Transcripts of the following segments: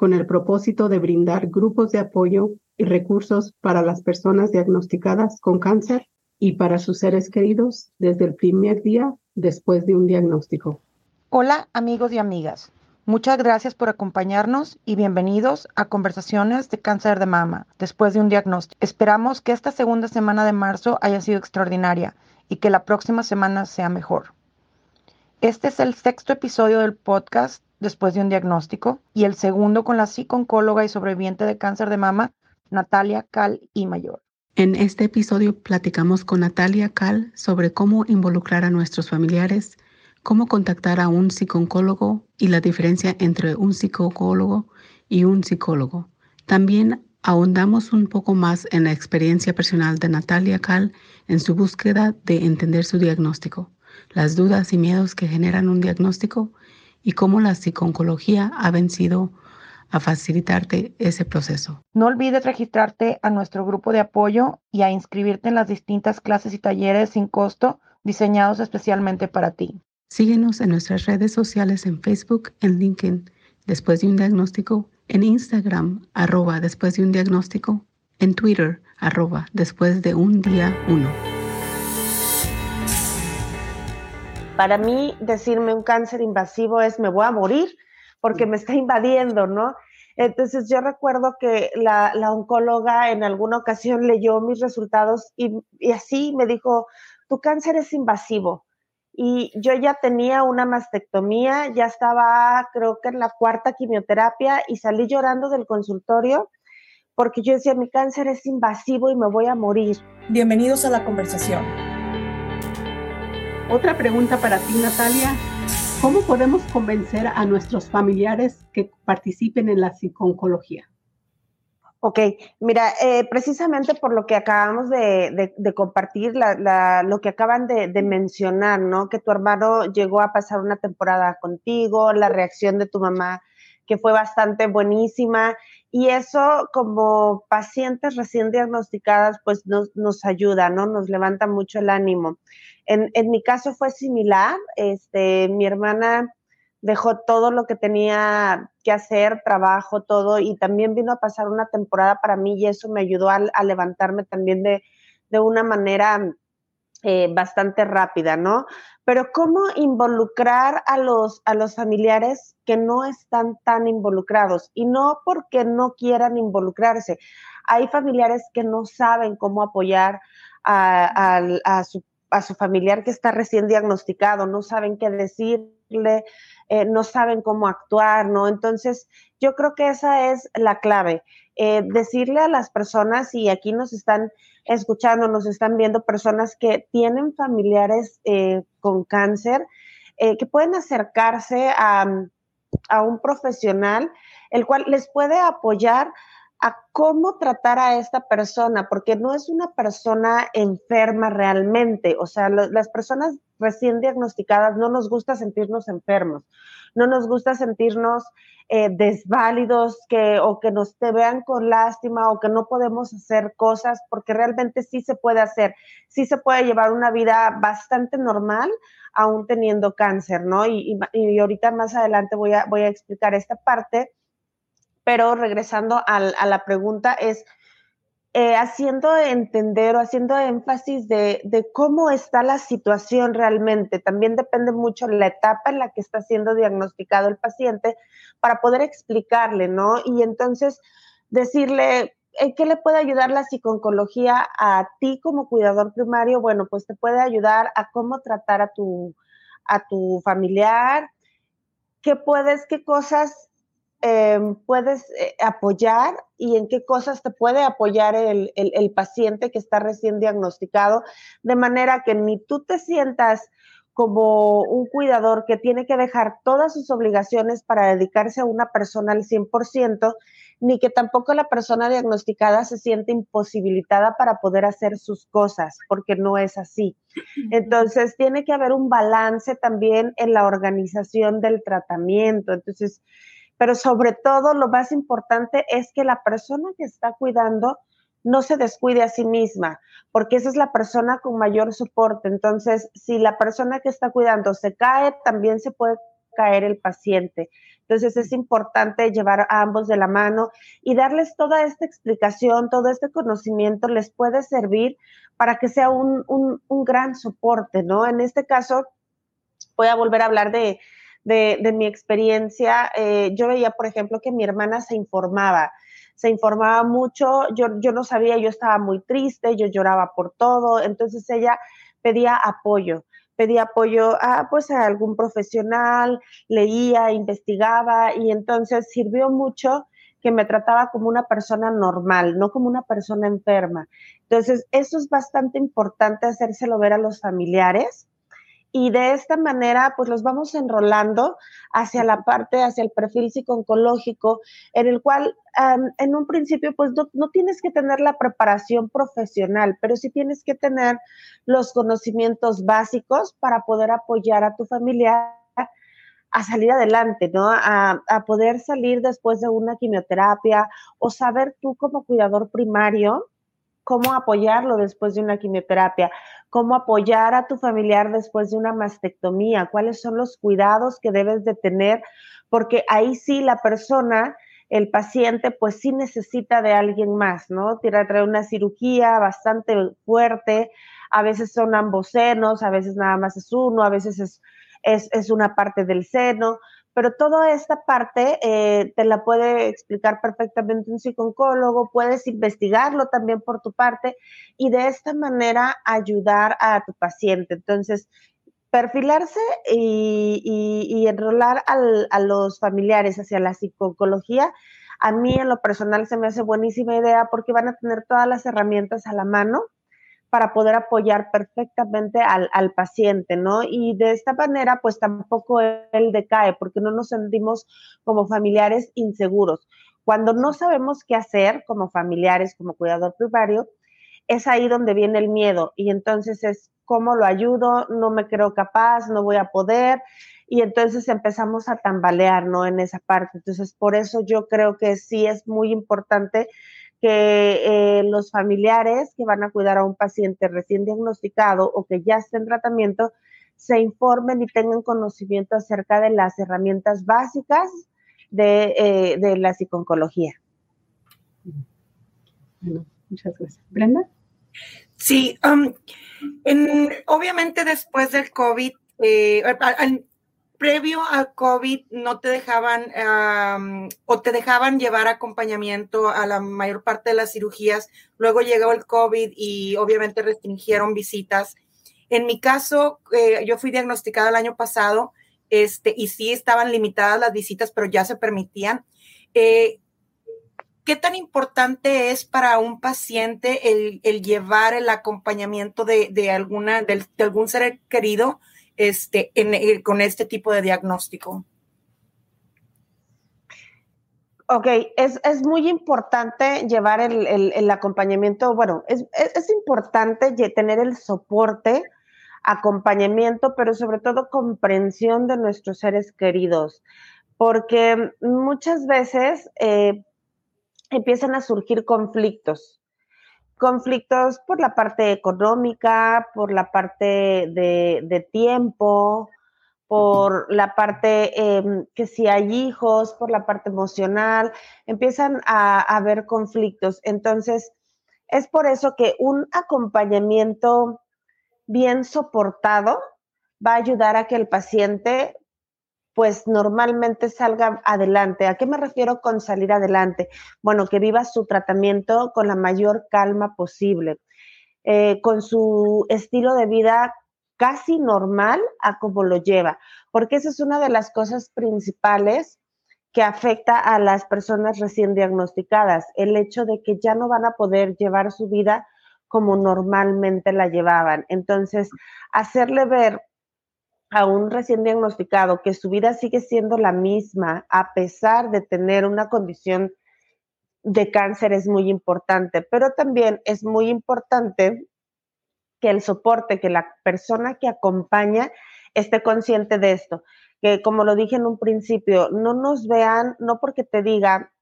con el propósito de brindar grupos de apoyo y recursos para las personas diagnosticadas con cáncer y para sus seres queridos desde el primer día después de un diagnóstico. Hola amigos y amigas, muchas gracias por acompañarnos y bienvenidos a Conversaciones de Cáncer de Mama después de un diagnóstico. Esperamos que esta segunda semana de marzo haya sido extraordinaria y que la próxima semana sea mejor. Este es el sexto episodio del podcast después de un diagnóstico y el segundo con la psico-oncóloga y sobreviviente de cáncer de mama Natalia Cal y Mayor. En este episodio platicamos con Natalia Cal sobre cómo involucrar a nuestros familiares, cómo contactar a un psicólogo y la diferencia entre un psicólogo y un psicólogo. También ahondamos un poco más en la experiencia personal de Natalia Cal en su búsqueda de entender su diagnóstico, las dudas y miedos que generan un diagnóstico y cómo la psicología ha vencido a facilitarte ese proceso. No olvides registrarte a nuestro grupo de apoyo y a inscribirte en las distintas clases y talleres sin costo diseñados especialmente para ti. Síguenos en nuestras redes sociales en Facebook, en LinkedIn, después de un diagnóstico, en Instagram, arroba después de un diagnóstico, en Twitter, arroba después de un día uno. Para mí, decirme un cáncer invasivo es me voy a morir porque me está invadiendo, ¿no? Entonces yo recuerdo que la, oncóloga en alguna ocasión leyó mis resultados y, así me dijo, tu cáncer es invasivo. Y yo ya tenía una mastectomía, ya estaba creo que en la cuarta quimioterapia y salí llorando del consultorio porque yo decía, mi cáncer es invasivo y me voy a morir. Bienvenidos a la conversación. Otra pregunta para ti, Natalia. ¿Cómo podemos convencer a nuestros familiares que participen en la psiconcología? Ok, mira, eh, precisamente por lo que acabamos de, compartir, lo que acaban de, mencionar, ¿no? Que tu hermano llegó a pasar una temporada contigo, la reacción de tu mamá, que fue bastante buenísima, y eso como pacientes recién diagnosticadas, pues nos, nos ayuda, ¿no? Nos levanta mucho el ánimo. En, mi caso fue similar, este, mi hermana dejó todo lo que tenía que hacer, trabajo, todo, y también vino a pasar una temporada para mí y eso me ayudó a, levantarme también de, una manera eh, bastante rápida, ¿no? Pero ¿cómo involucrar a los, a los familiares que no están tan involucrados? Y no porque no quieran involucrarse. Hay familiares que no saben cómo apoyar a, a su a su familiar que está recién diagnosticado, no saben qué decirle, eh, no saben cómo actuar, ¿no? Entonces, yo creo que esa es la clave. Eh, decirle a las personas, y aquí nos están escuchando, nos están viendo personas que tienen familiares eh, con cáncer, que pueden acercarse a, a un profesional, el cual les puede apoyar a cómo tratar a esta persona, porque no es una persona enferma realmente. O sea, las personas recién diagnosticadas no nos gusta sentirnos enfermos, no nos gusta sentirnos eh, desválidos, que, o que nos te vean con lástima o que no podemos hacer cosas, porque realmente sí se puede hacer, sí se puede llevar una vida bastante normal aún teniendo cáncer, ¿no? Y, y, ahorita más adelante voy a, voy a explicar esta parte pero regresando a la pregunta es, eh, haciendo entender o haciendo énfasis de, cómo está la situación realmente. También depende mucho la etapa en la que está siendo diagnosticado el paciente para poder explicarle, ¿no? Y entonces decirle, ¿en qué le puede ayudar la psiconcología a ti como cuidador primario? Bueno, pues te puede ayudar a cómo tratar a tu, a tu familiar, qué puedes, qué cosas Em, puedes eh, apoyar y en qué cosas te puede apoyar el, paciente que está recién diagnosticado, de manera que ni tú te sientas como un cuidador que tiene que dejar todas sus obligaciones para dedicarse a una persona al 100%, ni que tampoco la persona diagnosticada se siente imposibilitada para poder hacer sus cosas, porque no es así. Entonces, tiene que haber un balance también en la organización del tratamiento. Entonces, pero sobre todo lo más importante es que la persona que está cuidando no se descuide a sí misma, porque esa es la persona con mayor soporte. Entonces, si la persona que está cuidando se cae, también se puede caer el paciente. Entonces es importante llevar a ambos de la mano y darles toda esta explicación, todo este conocimiento les puede servir para que sea un, gran soporte, ¿no? En este caso, voy a volver a hablar de, mi experiencia. Eh, yo veía, por ejemplo, que mi hermana se informaba se informaba mucho, yo, yo no sabía, yo estaba muy triste, yo lloraba por todo, entonces ella pedía apoyo pedía apoyo a, pues, a algún profesional, leía, investigaba y entonces sirvió mucho que me trataba como una persona normal, no como una persona enferma. Entonces, eso es bastante importante hacérselo ver a los familiares y de esta manera pues los vamos enrolando hacia la parte, hacia el perfil psico-oncológico, en el cual en un principio pues no, no, tienes que tener la preparación profesional, pero sí tienes que tener los conocimientos básicos para poder apoyar a tu familia a salir adelante, ¿no? A, a poder salir después de una quimioterapia o saber tú como cuidador primario cómo apoyarlo después de una quimioterapia, cómo apoyar a tu familiar después de una mastectomía, cuáles son los cuidados que debes de tener, porque ahí sí la persona, el paciente, pues sí necesita de alguien más, ¿no? Tiene traer una cirugía bastante fuerte, a veces son ambos senos, a veces nada más es uno, a veces es, es, es una parte del seno, pero toda esta parte eh, te la puede explicar perfectamente un psicólogo, puedes investigarlo también por tu parte y de esta manera ayudar a tu paciente. Entonces, perfilarse y, enrolar a los familiares hacia la psicología, a mí en lo personal se me hace buenísima idea porque van a tener todas las herramientas a la mano para poder apoyar perfectamente al, paciente, ¿no? Y de esta manera, pues tampoco él decae, porque no nos sentimos como familiares inseguros. Cuando no sabemos qué hacer como familiares, como cuidador primario, es ahí donde viene el miedo y entonces es cómo lo ayudo, no me creo capaz, no voy a poder y entonces empezamos a tambalear, ¿no? En esa parte. Entonces, por eso yo creo que sí es muy importante que eh, los familiares que van a cuidar a un paciente recién diagnosticado o que ya está en tratamiento se informen y tengan conocimiento acerca de las herramientas básicas de, eh, la psiconcología. Bueno, muchas gracias. Brenda. Sí, um, obviamente después del COVID, eh, previo al COVID no te dejaban o te dejaban llevar acompañamiento a la mayor parte de las cirugías. Luego llegó el COVID y obviamente restringieron visitas. En mi caso, eh, yo fui diagnosticada el año pasado este, y sí estaban limitadas las visitas, pero ya se permitían. Eh, ¿Qué tan importante es para un paciente el, llevar el acompañamiento de, alguna, de algún ser querido? Este, eh, con este tipo de diagnóstico? Ok, es, muy importante llevar el, acompañamiento, bueno, es, importante tener el soporte, acompañamiento, pero sobre todo comprensión de nuestros seres queridos, porque muchas veces eh, empiezan a surgir conflictos conflictos por la parte económica, por la parte de, tiempo, por la parte em, que si hay hijos, por la parte emocional, empiezan a, a haber conflictos. Entonces, es por eso que un acompañamiento bien soportado va a ayudar a que el paciente pues normalmente salga adelante. ¿A qué me refiero con salir adelante? Bueno, que viva su tratamiento con la mayor calma posible, eh, con su estilo de vida casi normal a como lo lleva, porque esa es una de las cosas principales que afecta a las personas recién diagnosticadas, el hecho de que ya no van a poder llevar su vida como normalmente la llevaban. Entonces, hacerle ver a un recién diagnosticado que su vida sigue siendo la misma a pesar de tener una condición de cáncer es muy importante, pero también es muy importante que el soporte, que la persona que acompaña esté consciente de esto. Que como lo dije en un principio, no nos vean, no porque te diga,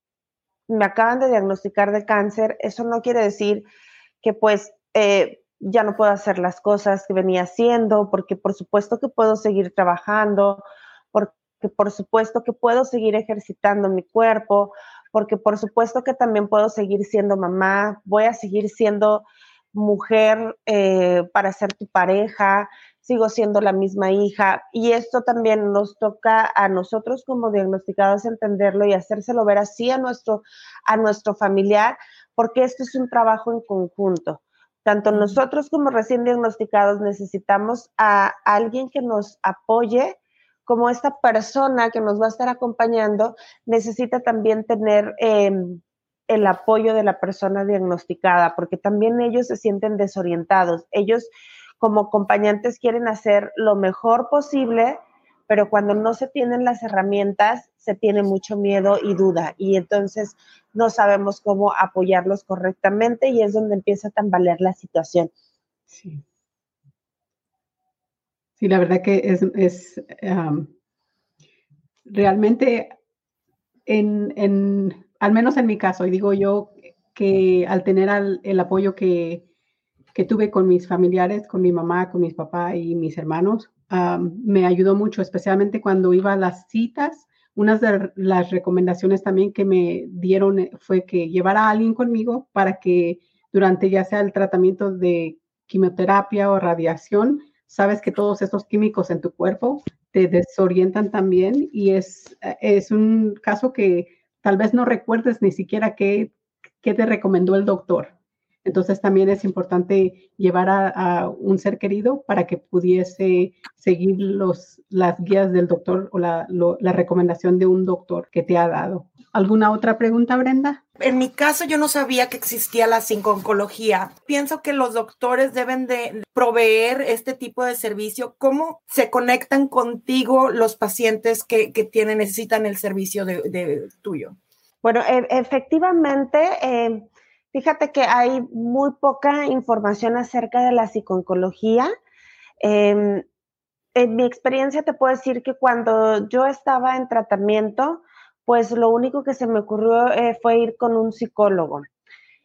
me acaban de diagnosticar de cáncer, eso no quiere decir que pues eh, ya no puedo hacer las cosas que venía haciendo, porque por supuesto que puedo seguir trabajando, porque por supuesto que puedo seguir ejercitando mi cuerpo, porque por supuesto que también puedo seguir siendo mamá, voy a seguir siendo mujer eh, para ser tu pareja, sigo siendo la misma hija y esto también nos toca a nosotros como diagnosticados entenderlo y hacérselo ver así a nuestro, a nuestro familiar, porque esto es un trabajo en conjunto. Tanto nosotros como recién diagnosticados necesitamos a alguien que nos apoye, como esta persona que nos va a estar acompañando necesita también tener em, el apoyo de la persona diagnosticada, porque también ellos se sienten desorientados. Ellos como acompañantes quieren hacer lo mejor posible, pero cuando no se tienen las herramientas, se tiene mucho miedo y duda, y entonces no sabemos cómo apoyarlos correctamente y es donde empieza a tambalear la situación. Sí. Sí, la verdad que es, realmente en, en, al menos en mi caso, y digo yo que al tener el apoyo que, que, tuve con mis familiares, con mi mamá, con mis papás y mis hermanos, me ayudó mucho, especialmente cuando iba a las citas. Una de las recomendaciones también que me dieron eh, fue que llevara a alguien conmigo para que durante ya sea el tratamiento de quimioterapia o radiación, sabes que todos estos químicos en tu cuerpo te desorientan también y es, eh, es un caso que tal vez no recuerdes ni siquiera qué, qué te recomendó el doctor. Entonces también es importante llevar a, un ser querido para que pudiese seguir los, las guías del doctor o la, la recomendación de un doctor que te ha dado. ¿Alguna otra pregunta, Brenda? En mi caso, yo no sabía que existía la oncología. Pienso que los doctores deben de proveer este tipo de servicio. ¿Cómo se conectan contigo los pacientes que, que tienen, necesitan el servicio de, tuyo? Bueno, e, efectivamente, eh, Fíjate que hay muy poca información acerca de la psiconcología. Em, en mi experiencia te puedo decir que cuando yo estaba en tratamiento, pues lo único que se me ocurrió eh, fue ir con un psicólogo.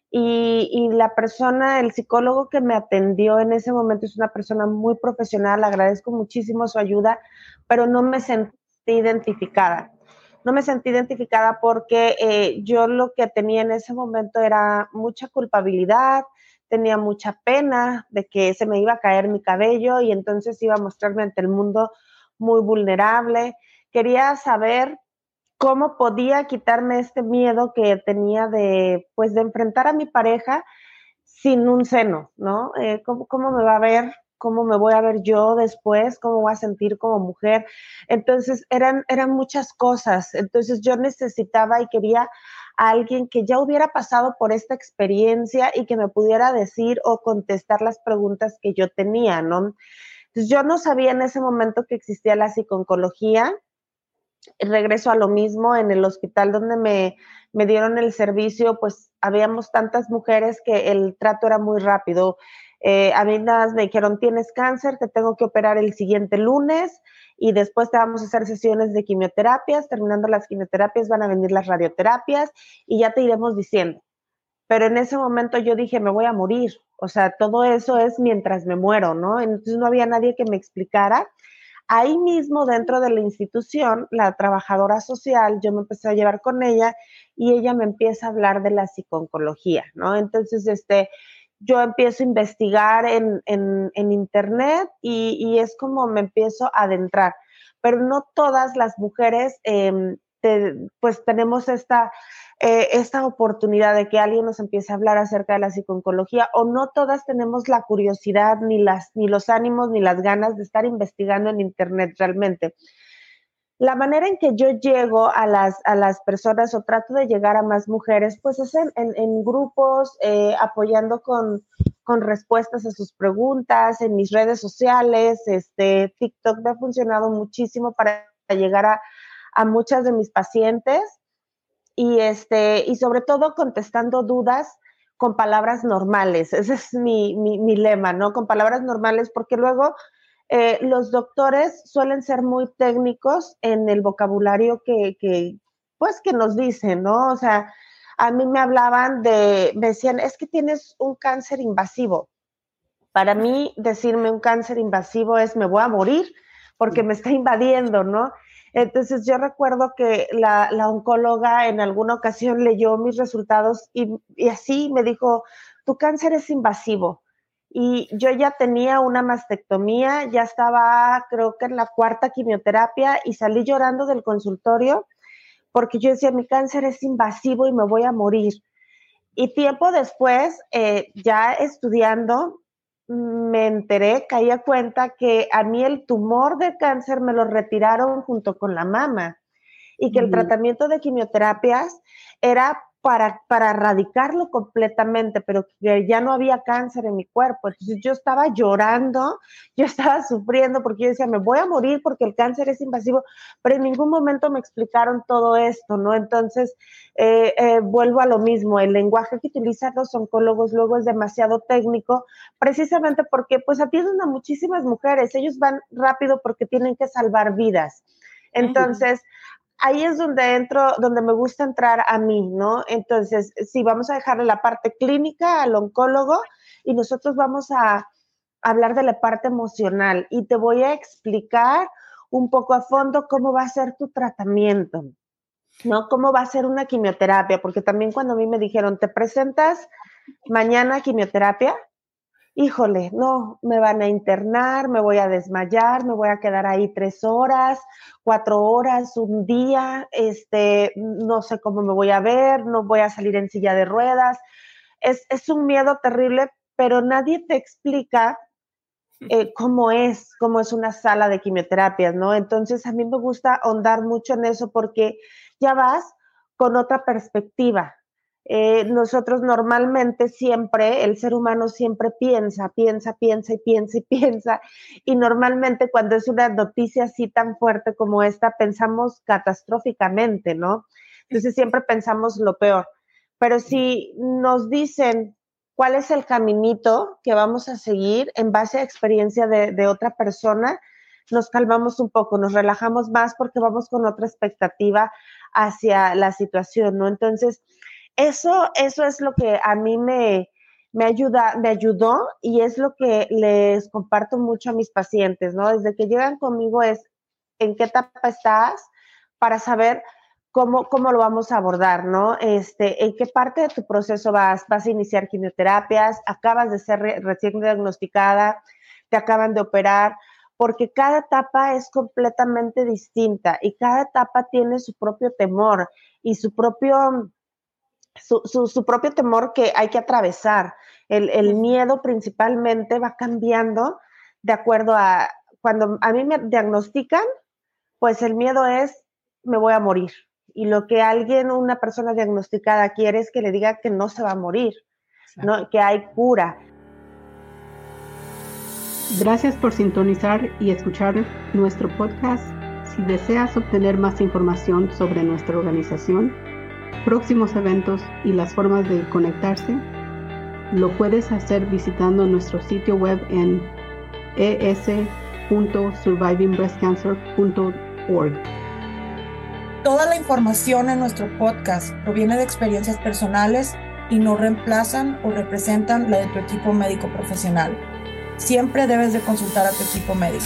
Y, y, la persona, el psicólogo que me atendió en ese momento es una persona muy profesional, agradezco muchísimo su ayuda, pero no me sentí identificada no me sentí identificada porque eh, yo lo que tenía en ese momento era mucha culpabilidad, tenía mucha pena de que se me iba a caer mi cabello y entonces iba a mostrarme ante el mundo muy vulnerable. Quería saber cómo podía quitarme este miedo que tenía de, pues, de enfrentar a mi pareja sin un seno, ¿no? Eh, ¿cómo, ¿Cómo me va a ver? Cómo me voy a ver yo después, cómo voy a sentir como mujer. Entonces, eran, eran muchas cosas. Entonces, yo necesitaba y quería a alguien que ya hubiera pasado por esta experiencia y que me pudiera decir o contestar las preguntas que yo tenía, ¿no? Entonces, yo no sabía en ese momento que existía la psiconcología. Regreso a lo mismo en el hospital donde me, me dieron el servicio, pues habíamos tantas mujeres que el trato era muy rápido. Eh, a mí nada me dijeron, tienes cáncer, te tengo que operar el siguiente lunes y después te vamos a hacer sesiones de quimioterapias. Terminando las quimioterapias van a venir las radioterapias y ya te iremos diciendo. Pero en ese momento yo dije, me voy a morir. O sea, todo eso es mientras me muero, ¿no? Entonces no había nadie que me explicara. Ahí mismo, dentro de la institución, la trabajadora social, yo me empecé a llevar con ella y ella me empieza a hablar de la psiconcología, ¿no? Entonces, este, yo empiezo a investigar en, internet y, es como me empiezo a adentrar. Pero no todas las mujeres, em, pues tenemos esta, eh, esta oportunidad de que alguien nos empiece a hablar acerca de la psiconcología o no todas tenemos la curiosidad, ni, las, ni los ánimos, ni las ganas de estar investigando en internet realmente la manera en que yo llego a las, a las personas o trato de llegar a más mujeres, pues es en, grupos, eh, apoyando con, respuestas a sus preguntas, en mis redes sociales, este, TikTok me ha funcionado muchísimo para llegar a, muchas de mis pacientes. y, este, y sobre todo contestando dudas con palabras normales. Ese es mi, mi, lema, ¿no? Con palabras normales, porque luego eh, los doctores suelen ser muy técnicos en el vocabulario que, pues, que nos dicen, ¿no? O sea, a mí me hablaban de, me decían, es que tienes un cáncer invasivo. Para mí, decirme un cáncer invasivo es me voy a morir porque me está invadiendo, ¿no? Entonces yo recuerdo que la, oncóloga en alguna ocasión leyó mis resultados y, así me dijo, tu cáncer es invasivo. Y yo ya tenía una mastectomía, ya estaba creo que en la cuarta quimioterapia y salí llorando del consultorio porque yo decía, mi cáncer es invasivo y me voy a morir. Y tiempo después, eh, ya estudiando, me enteré, caí a cuenta que a mí el tumor de cáncer me lo retiraron junto con la mama y que el tratamiento de quimioterapias era para, para erradicarlo completamente, pero que ya no había cáncer en mi cuerpo. Entonces yo estaba llorando, yo estaba sufriendo porque yo decía, me voy a morir porque el cáncer es invasivo, pero en ningún momento me explicaron todo esto, ¿no? Entonces, eh, eh, vuelvo a lo mismo, el lenguaje que utilizan los oncólogos luego es demasiado técnico, precisamente porque pues atienden a muchísimas mujeres, ellos van rápido porque tienen que salvar vidas. Entonces, ahí es donde entro, donde me gusta entrar a mí, ¿no? Entonces, sí, vamos a dejarle la parte clínica al oncólogo y nosotros vamos a hablar de la parte emocional y te voy a explicar un poco a fondo cómo va a ser tu tratamiento, ¿no? Cómo va a ser una quimioterapia, porque también cuando a mí me dijeron, te presentas mañana quimioterapia, híjole, no, me van a internar, me voy a desmayar, me voy a quedar ahí tres horas, cuatro horas, un día, este, no sé cómo me voy a ver, no voy a salir en silla de ruedas. Es, es un miedo terrible, pero nadie te explica eh, cómo es, cómo es una sala de quimioterapias, ¿no? Entonces a mí me gusta ahondar mucho en eso porque ya vas con otra perspectiva, eh, nosotros normalmente siempre, el ser humano siempre piensa, piensa, piensa y piensa y piensa. Y normalmente cuando es una noticia así tan fuerte como esta, pensamos catastróficamente, ¿no? Entonces siempre pensamos lo peor. Pero si nos dicen cuál es el caminito que vamos a seguir en base a experiencia de, de otra persona, nos calmamos un poco, nos relajamos más porque vamos con otra expectativa hacia la situación, ¿no? Entonces, eso, eso es lo que a mí me, me, ayuda, me ayudó y es lo que les comparto mucho a mis pacientes, ¿no? Desde que llegan conmigo es en qué etapa estás para saber cómo, cómo lo vamos a abordar, ¿no? Este, en qué parte de tu proceso vas, vas a iniciar quimioterapias, acabas de ser recién diagnosticada, te acaban de operar, porque cada etapa es completamente distinta y cada etapa tiene su propio temor y su propio su, propio temor que hay que atravesar. El, miedo principalmente va cambiando de acuerdo a cuando a mí me diagnostican, pues el miedo es me voy a morir. Y lo que alguien, una persona diagnosticada quiere es que le diga que no se va a morir, ¿no? que hay cura. Gracias por sintonizar y escuchar nuestro podcast. Si deseas obtener más información sobre nuestra organización, próximos eventos y las formas de conectarse, lo puedes hacer visitando nuestro sitio web en es.survivingbreastcancer.org. Toda la información en nuestro podcast proviene de experiencias personales y no reemplazan o representan la de tu equipo médico profesional. Siempre debes de consultar a tu equipo médico.